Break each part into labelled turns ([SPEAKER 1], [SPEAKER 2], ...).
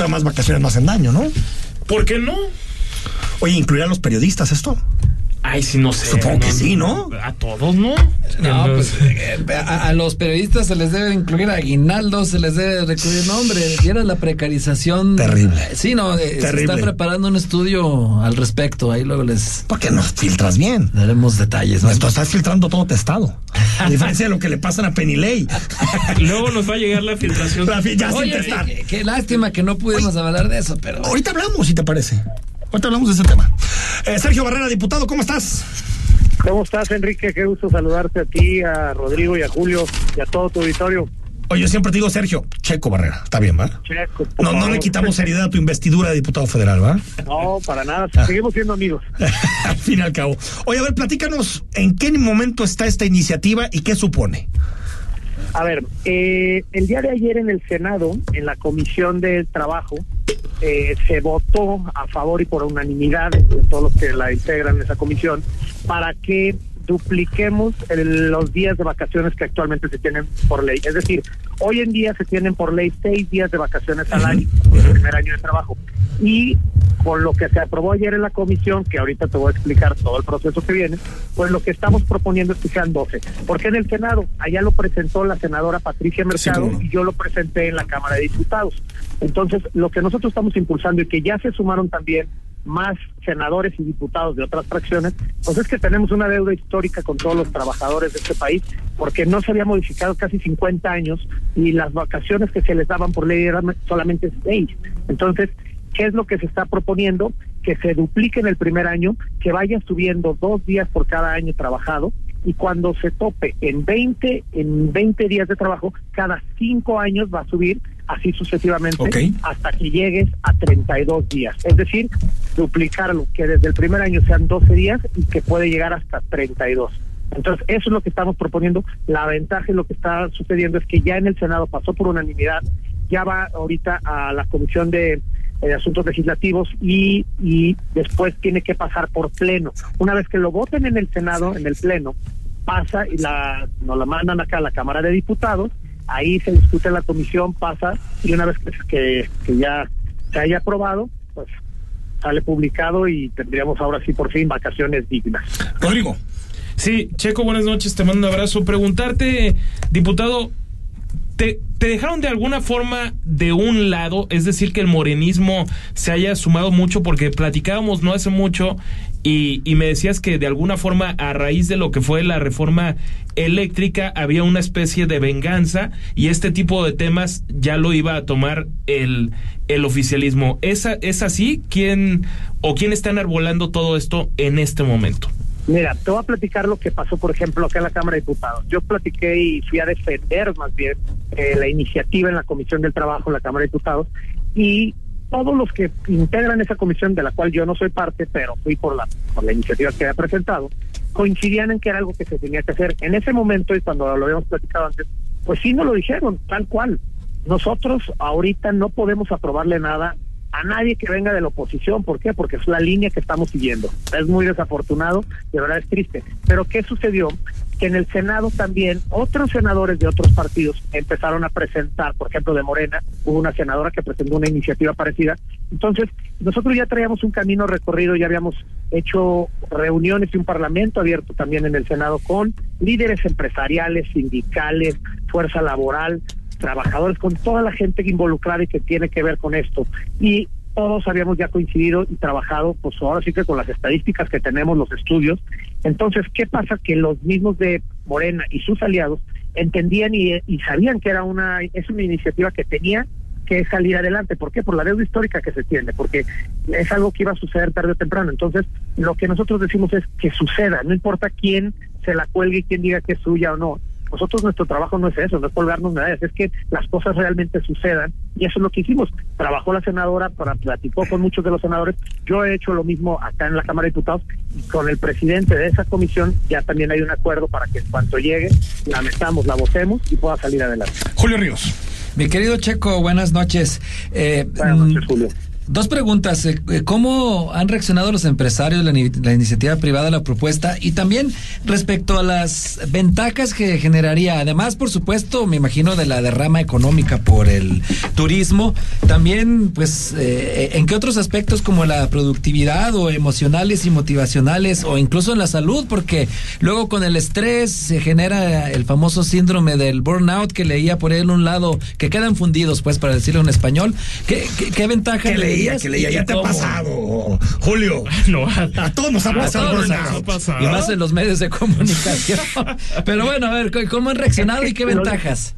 [SPEAKER 1] Todas más vacaciones no hacen daño, ¿no?
[SPEAKER 2] ¿Por qué no?
[SPEAKER 1] Oye, ¿incluirá a los periodistas esto?
[SPEAKER 2] Ay, sí, no sé.
[SPEAKER 1] Supongo que sí, ¿no?
[SPEAKER 2] A todos, ¿no?
[SPEAKER 3] No, pues eh, a, a los periodistas se les debe incluir aguinaldo, se les debe recluir nombre. Vieras la precarización.
[SPEAKER 1] Terrible.
[SPEAKER 3] Sí, no, eh, se
[SPEAKER 1] Terrible.
[SPEAKER 3] está preparando un estudio al respecto. Ahí luego les
[SPEAKER 1] ¿Por qué no filtras bien?
[SPEAKER 3] daremos detalles. ¿no?
[SPEAKER 1] Esto estás filtrando todo testado. A diferencia de lo que le pasan a Penilei.
[SPEAKER 2] Luego nos va a llegar la filtración.
[SPEAKER 1] La fi- ya sin testar.
[SPEAKER 3] qué, qué lástima que no pudimos hablar de eso, pero.
[SPEAKER 1] Ahorita hablamos, si te parece. Ahorita hablamos de ese tema. Eh, Sergio Barrera, diputado, ¿cómo estás?
[SPEAKER 4] ¿Cómo estás, Enrique? Qué gusto saludarte a ti, a Rodrigo y a Julio y a todo tu auditorio.
[SPEAKER 1] Oye, yo siempre te digo Sergio, Checo Barrera. Está bien, ¿va?
[SPEAKER 4] Checo,
[SPEAKER 1] No, no le quitamos seriedad a tu investidura de diputado federal, ¿va?
[SPEAKER 4] No, para nada.
[SPEAKER 1] Ah.
[SPEAKER 4] Seguimos siendo amigos.
[SPEAKER 1] al fin y al cabo. Oye, a ver, platícanos en qué momento está esta iniciativa y qué supone.
[SPEAKER 4] A ver, eh, el día de ayer en el Senado, en la Comisión del Trabajo, eh, se votó a favor y por unanimidad de todos los que la integran en esa comisión para que dupliquemos el- los días de vacaciones que actualmente se tienen por ley. Es decir, hoy en día se tienen por ley seis días de vacaciones al año, el primer año de trabajo. Y con lo que se aprobó ayer en la comisión, que ahorita te voy a explicar todo el proceso que viene, pues lo que estamos proponiendo es que sean 12. Porque en el Senado, allá lo presentó la senadora Patricia Mercado y yo lo presenté en la Cámara de Diputados. Entonces, lo que nosotros estamos impulsando y que ya se sumaron también más senadores y diputados de otras fracciones, pues es que tenemos una deuda histórica con todos los trabajadores de este país, porque no se había modificado casi 50 años y las vacaciones que se les daban por ley eran solamente seis. Entonces, ¿qué es lo que se está proponiendo? Que se duplique en el primer año, que vaya subiendo dos días por cada año trabajado y cuando se tope en 20, en 20 días de trabajo, cada cinco años va a subir así sucesivamente hasta que llegues a 32 días. Es decir, duplicarlo, que desde el primer año sean 12 días y que puede llegar hasta 32. Entonces, eso es lo que estamos proponiendo. La ventaja y lo que está sucediendo es que ya en el Senado pasó por unanimidad, ya va ahorita a la Comisión de eh, Asuntos Legislativos y, y después tiene que pasar por pleno. Una vez que lo voten en el Senado, en el pleno, pasa y la, nos la mandan acá a la Cámara de Diputados, ahí se discute en la comisión, pasa y una vez que, que, que ya se haya aprobado, pues sale publicado y tendríamos ahora sí por fin vacaciones dignas.
[SPEAKER 1] Rodrigo.
[SPEAKER 2] Sí, Checo, buenas noches, te mando un abrazo. Preguntarte, diputado, ¿te, ¿te dejaron de alguna forma de un lado? Es decir, que el morenismo se haya sumado mucho, porque platicábamos no hace mucho y, me decías que de alguna forma, a raíz de lo que fue la reforma eléctrica, había una especie de venganza y este tipo de temas ya lo iba a tomar el, el oficialismo. ¿Es, ¿Es así? ¿Quién o quién está enarbolando todo esto en este momento?
[SPEAKER 4] Mira, te voy a platicar lo que pasó, por ejemplo, acá en la Cámara de Diputados. Yo platiqué y fui a defender más bien eh, la iniciativa en la Comisión del Trabajo en la Cámara de Diputados y todos los que integran esa comisión, de la cual yo no soy parte, pero fui por la, por la iniciativa que había presentado, coincidían en que era algo que se tenía que hacer. En ese momento, y cuando lo habíamos platicado antes, pues sí nos lo dijeron, tal cual. Nosotros ahorita no podemos aprobarle nada a nadie que venga de la oposición. ¿Por qué? Porque es la línea que estamos siguiendo. Es muy desafortunado, de verdad es triste. Pero ¿qué sucedió? Que en el Senado también otros senadores de otros partidos empezaron a presentar, por ejemplo, de Morena, hubo una senadora que presentó una iniciativa parecida. Entonces, nosotros ya traíamos un camino recorrido, ya habíamos hecho reuniones y un parlamento abierto también en el Senado con líderes empresariales, sindicales, fuerza laboral, trabajadores, con toda la gente involucrada y que tiene que ver con esto. Y todos habíamos ya coincidido y trabajado, pues ahora sí que con las estadísticas que tenemos, los estudios. Entonces, ¿qué pasa? Que los mismos de Morena y sus aliados entendían y, sabían que era una, es una iniciativa que tenía que salir adelante. ¿Por qué? Por la deuda histórica que se tiene, porque es algo que iba a suceder tarde o temprano. Entonces, lo que nosotros decimos es que suceda, no importa quién se la cuelgue y quién diga que es suya o no. Nosotros nuestro trabajo no es eso, no es colgarnos medallas, es que las cosas realmente sucedan y eso es lo que hicimos. Trabajó la senadora, para, platicó con muchos de los senadores, yo he hecho lo mismo acá en la Cámara de Diputados y con el presidente de esa comisión ya también hay un acuerdo para que en cuanto llegue la metamos, la votemos y pueda salir adelante.
[SPEAKER 1] Julio Ríos.
[SPEAKER 3] Mi querido Checo, buenas noches. Eh,
[SPEAKER 4] Buenas noches,
[SPEAKER 3] mm,
[SPEAKER 4] Julio.
[SPEAKER 3] Dos preguntas. Eh, eh, ¿Cómo han reaccionado los empresarios, la, la, iniciativa privada, a la propuesta? Y también respecto a las ventajas que generaría, además, por supuesto, me imagino de la derrama económica por el turismo, también, pues, eh, ¿en qué otros aspectos como la productividad o emocionales y motivacionales o incluso en la salud? Porque luego con el estrés se genera el famoso síndrome del burnout que leía por él un lado, que quedan fundidos, pues, para decirlo en español. ¿Qué, qué, qué ventaja
[SPEAKER 1] leía, que leía, ya te ha pasado, Julio.
[SPEAKER 2] No,
[SPEAKER 1] a, todos nos ha pasado.
[SPEAKER 3] Y más en los medios de comunicación. Pero bueno, a ver, ¿cómo han reaccionado y qué ventajas?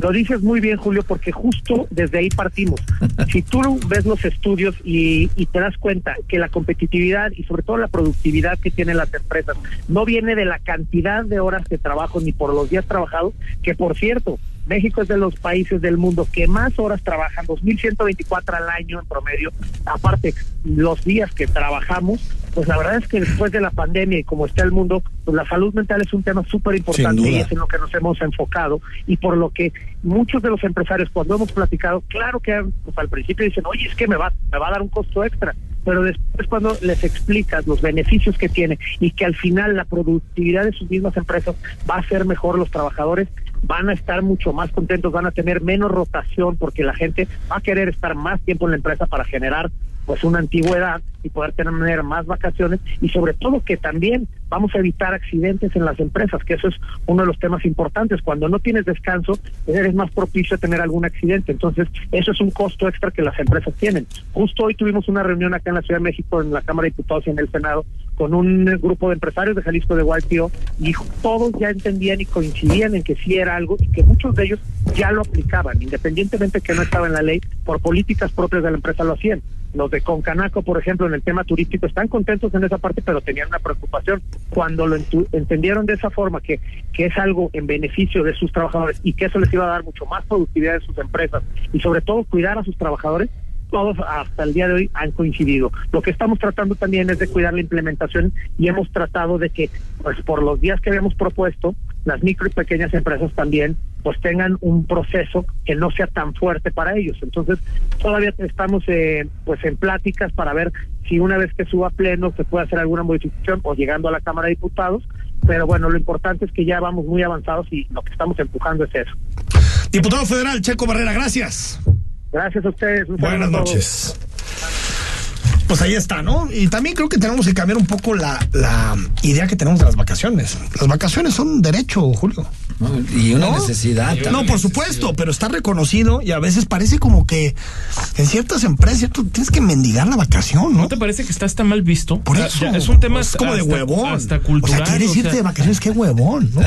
[SPEAKER 4] Lo dices muy bien, Julio, porque justo desde ahí partimos. Si tú ves los estudios y, y, te das cuenta que la competitividad y sobre todo la productividad que tienen las empresas no viene de la cantidad de horas de trabajo ni por los días trabajados, que por cierto, México es de los países del mundo que más horas trabajan, 2.124 al año en promedio. Aparte, los días que trabajamos, pues la verdad es que después de la pandemia y como está el mundo, pues la salud mental es un tema súper importante y es en lo que nos hemos enfocado y por lo que muchos de los empresarios cuando hemos platicado, claro que pues, al principio dicen, oye, es que me va, me va a dar un costo extra, pero después cuando les explicas los beneficios que tiene y que al final la productividad de sus mismas empresas va a ser mejor los trabajadores, van a estar mucho más contentos, van a tener menos rotación porque la gente va a querer estar más tiempo en la empresa para generar pues una antigüedad y poder tener más vacaciones y sobre todo que también vamos a evitar accidentes en las empresas, que eso es uno de los temas importantes. Cuando no tienes descanso, eres más propicio a tener algún accidente. Entonces, eso es un costo extra que las empresas tienen. Justo hoy tuvimos una reunión acá en la Ciudad de México, en la Cámara de Diputados y en el Senado, con un grupo de empresarios de Jalisco de YPO y todos ya entendían y coincidían en que sí era algo y que muchos de ellos ya lo aplicaban, independientemente que no estaba en la ley, por políticas propias de la empresa lo hacían. Los de Concanaco, por ejemplo, en el tema turístico, están contentos en esa parte, pero tenían una preocupación. Cuando lo entendieron de esa forma, que, que es algo en beneficio de sus trabajadores y que eso les iba a dar mucho más productividad en sus empresas y sobre todo cuidar a sus trabajadores, todos hasta el día de hoy han coincidido. Lo que estamos tratando también es de cuidar la implementación y hemos tratado de que, pues por los días que habíamos propuesto, las micro y pequeñas empresas también pues tengan un proceso que no sea tan fuerte para ellos. Entonces, todavía estamos eh, pues en pláticas para ver si una vez que suba pleno se puede hacer alguna modificación o llegando a la Cámara de Diputados, pero bueno, lo importante es que ya vamos muy avanzados y lo que estamos empujando es eso.
[SPEAKER 1] Diputado Federal Checo Barrera, gracias.
[SPEAKER 4] Gracias a ustedes.
[SPEAKER 1] Buenas noches. Pues ahí está, ¿no? Y también creo que tenemos que cambiar un poco la, la idea que tenemos de las vacaciones. Las vacaciones son un derecho, Julio.
[SPEAKER 3] y una necesidad.
[SPEAKER 1] no, por supuesto, pero está reconocido y a veces parece como que en ciertas empresas tú tienes que mendigar la vacación, ¿no?
[SPEAKER 2] ¿No te parece que está hasta mal visto?
[SPEAKER 1] Por eso.
[SPEAKER 2] es un tema
[SPEAKER 1] es como de huevón.
[SPEAKER 2] Hasta cultural.
[SPEAKER 1] O sea, quieres irte de vacaciones, qué huevón, ¿no?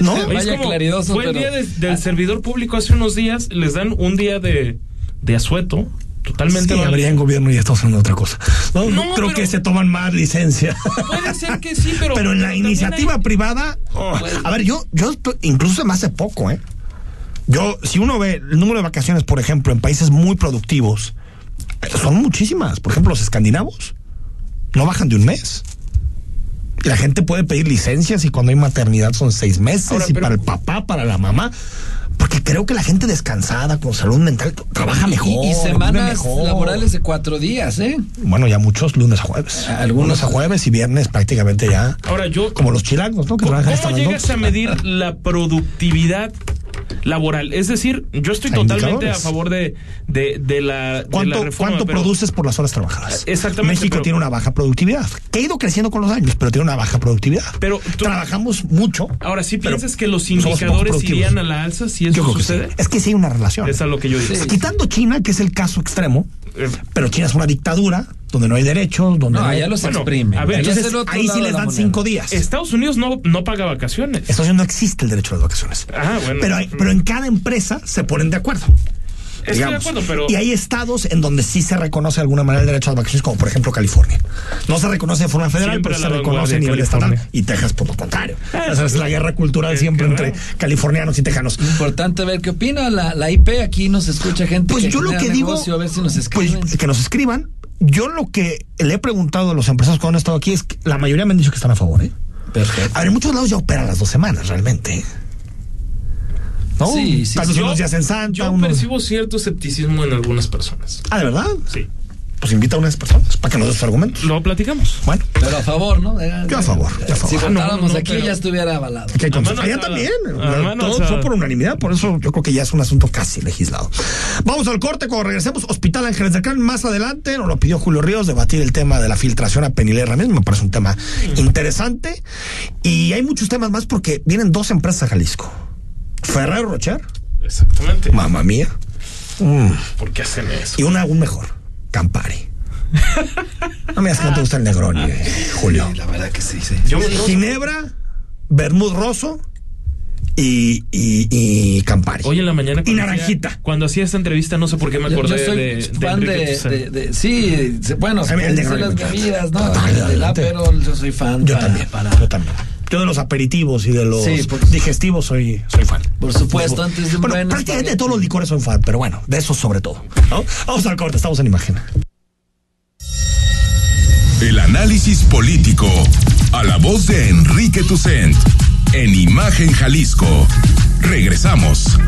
[SPEAKER 2] ¿No? Vaya claridoso, Fue el día del servidor público hace unos días, les dan un día de, de asueto totalmente.
[SPEAKER 1] Sí, habría en gobierno y estamos haciendo otra cosa. No, creo que se toman más licencia.
[SPEAKER 2] Puede ser que sí, pero.
[SPEAKER 1] Pero en la iniciativa privada. Oh, a ver, yo, yo incluso más hace poco, ¿eh? Yo, si uno ve el número de vacaciones, por ejemplo, en países muy productivos, son muchísimas. Por ejemplo, los escandinavos no bajan de un mes. La gente puede pedir licencias y cuando hay maternidad son seis meses y para el papá, para la mamá. Porque creo que la gente descansada, con salud mental, trabaja mejor.
[SPEAKER 3] Y, semanas laborales de cuatro días, ¿eh?
[SPEAKER 1] Bueno, ya muchos lunes a jueves. Algunos a jueves y viernes prácticamente ya.
[SPEAKER 2] Ahora yo.
[SPEAKER 1] Como los chilangos, ¿no?
[SPEAKER 2] Que ¿Cómo, ¿cómo llegas a medir la productividad laboral. Es decir, yo estoy totalmente a favor de, de, de, la,
[SPEAKER 1] ¿Cuánto,
[SPEAKER 2] reforma,
[SPEAKER 1] ¿Cuánto produces por las horas trabajadas?
[SPEAKER 2] Exactamente.
[SPEAKER 1] México tiene una baja productividad, que ha ido creciendo con los años, pero tiene una baja productividad.
[SPEAKER 2] Pero
[SPEAKER 1] trabajamos mucho.
[SPEAKER 2] Ahora, ¿sí piensas que los indicadores irían a la alza si eso sucede?
[SPEAKER 1] Es que sí hay una relación.
[SPEAKER 2] Esa es lo que yo digo.
[SPEAKER 1] Quitando China, que es el caso extremo, eh. pero China es una dictadura donde no hay derechos, donde no,
[SPEAKER 3] hay... los bueno, exprime.
[SPEAKER 1] A ver, entonces, ahí sí les dan cinco días.
[SPEAKER 2] Estados Unidos no, no paga vacaciones.
[SPEAKER 1] Estados Unidos no existe el derecho a las vacaciones.
[SPEAKER 2] Ah, bueno.
[SPEAKER 1] Pero, hay, pero en cada empresa se ponen de acuerdo.
[SPEAKER 2] Estoy de acuerdo, pero...
[SPEAKER 1] Y hay estados en donde sí se reconoce de alguna manera el derecho a las vacaciones, como por ejemplo California. No se reconoce de forma federal, siempre pero se reconoce a nivel estatal. Y Texas, por lo contrario. Ah, Esa es la guerra cultural siempre entre californianos y tejanos.
[SPEAKER 3] Importante ver qué opina la, la IP. Aquí nos escucha gente
[SPEAKER 1] pues
[SPEAKER 3] que
[SPEAKER 1] yo lo que digo,
[SPEAKER 3] a ver si nos escriben.
[SPEAKER 1] Pues que nos escriban yo lo que le he preguntado a los empresarios cuando han estado aquí es que la mayoría me han dicho que están a favor, ¿eh?
[SPEAKER 3] Perfecto.
[SPEAKER 1] A ver, en muchos lados ya operan las dos semanas, realmente. ¿No?
[SPEAKER 3] Sí, sí.
[SPEAKER 1] Tal vez unos días en Santa.
[SPEAKER 2] Yo
[SPEAKER 1] unos...
[SPEAKER 2] percibo cierto escepticismo en algunas personas.
[SPEAKER 1] Ah, ¿de verdad?
[SPEAKER 2] Sí.
[SPEAKER 1] Pues invita a unas personas para que nos dé sus argumentos.
[SPEAKER 2] Lo platicamos.
[SPEAKER 1] Bueno,
[SPEAKER 3] Pero a favor, ¿no?
[SPEAKER 1] yo a favor, yo a favor.
[SPEAKER 3] Si
[SPEAKER 1] Ah,
[SPEAKER 2] no,
[SPEAKER 3] votáramos
[SPEAKER 2] no,
[SPEAKER 3] aquí
[SPEAKER 2] pero-
[SPEAKER 3] ya estuviera avalado.
[SPEAKER 1] Aquí hay Allá también. Todo fue por unanimidad, por eso yo creo que ya es un asunto casi legislado. Vamos al corte cuando regresemos. Hospital Ángeles del Can, más adelante nos lo pidió Julio Ríos, debatir el tema de la filtración a Penilé Ramírez. Me parece un tema interesante. Y hay muchos temas más porque vienen dos empresas a Jalisco. Ferrero Rocher,
[SPEAKER 2] Exactamente.
[SPEAKER 1] mamá mía, mm,
[SPEAKER 2] ¿Por qué hacen eso?
[SPEAKER 1] y una aún mejor, Campari. No me digas que no te gusta el Negroni, eh, Julio.
[SPEAKER 3] La verdad que sí, sí.
[SPEAKER 2] Yo
[SPEAKER 1] Ginebra, Bermud Rosso y, y, y Campari.
[SPEAKER 2] Hoy en la mañana.
[SPEAKER 1] Y naranjita.
[SPEAKER 2] hacía- cuando hacía esta entrevista, no sé por qué me acordé
[SPEAKER 3] yo soy
[SPEAKER 2] de, de
[SPEAKER 3] fan de,
[SPEAKER 2] Tucson.
[SPEAKER 3] de- de- sí, se- bueno,
[SPEAKER 1] A mí el
[SPEAKER 3] de
[SPEAKER 1] Negroni
[SPEAKER 3] las bebidas, ¿no?
[SPEAKER 1] Total,
[SPEAKER 3] El. Aperol, yo soy fan.
[SPEAKER 1] Yo
[SPEAKER 3] para-
[SPEAKER 1] también,
[SPEAKER 3] para-
[SPEAKER 1] yo también. Yo de los aperitivos y de los
[SPEAKER 3] Sí, por-
[SPEAKER 1] digestivos soy, soy fan.
[SPEAKER 3] Por supuesto, antes de un
[SPEAKER 1] Bueno,
[SPEAKER 3] buen
[SPEAKER 1] prácticamente de todos los licores soy fan, pero bueno, de esos sobre todo. ¿no? Vamos al corte, estamos en imagen.
[SPEAKER 5] El análisis político. A la voz de Enrique Tucent. En Imagen Jalisco. Regresamos.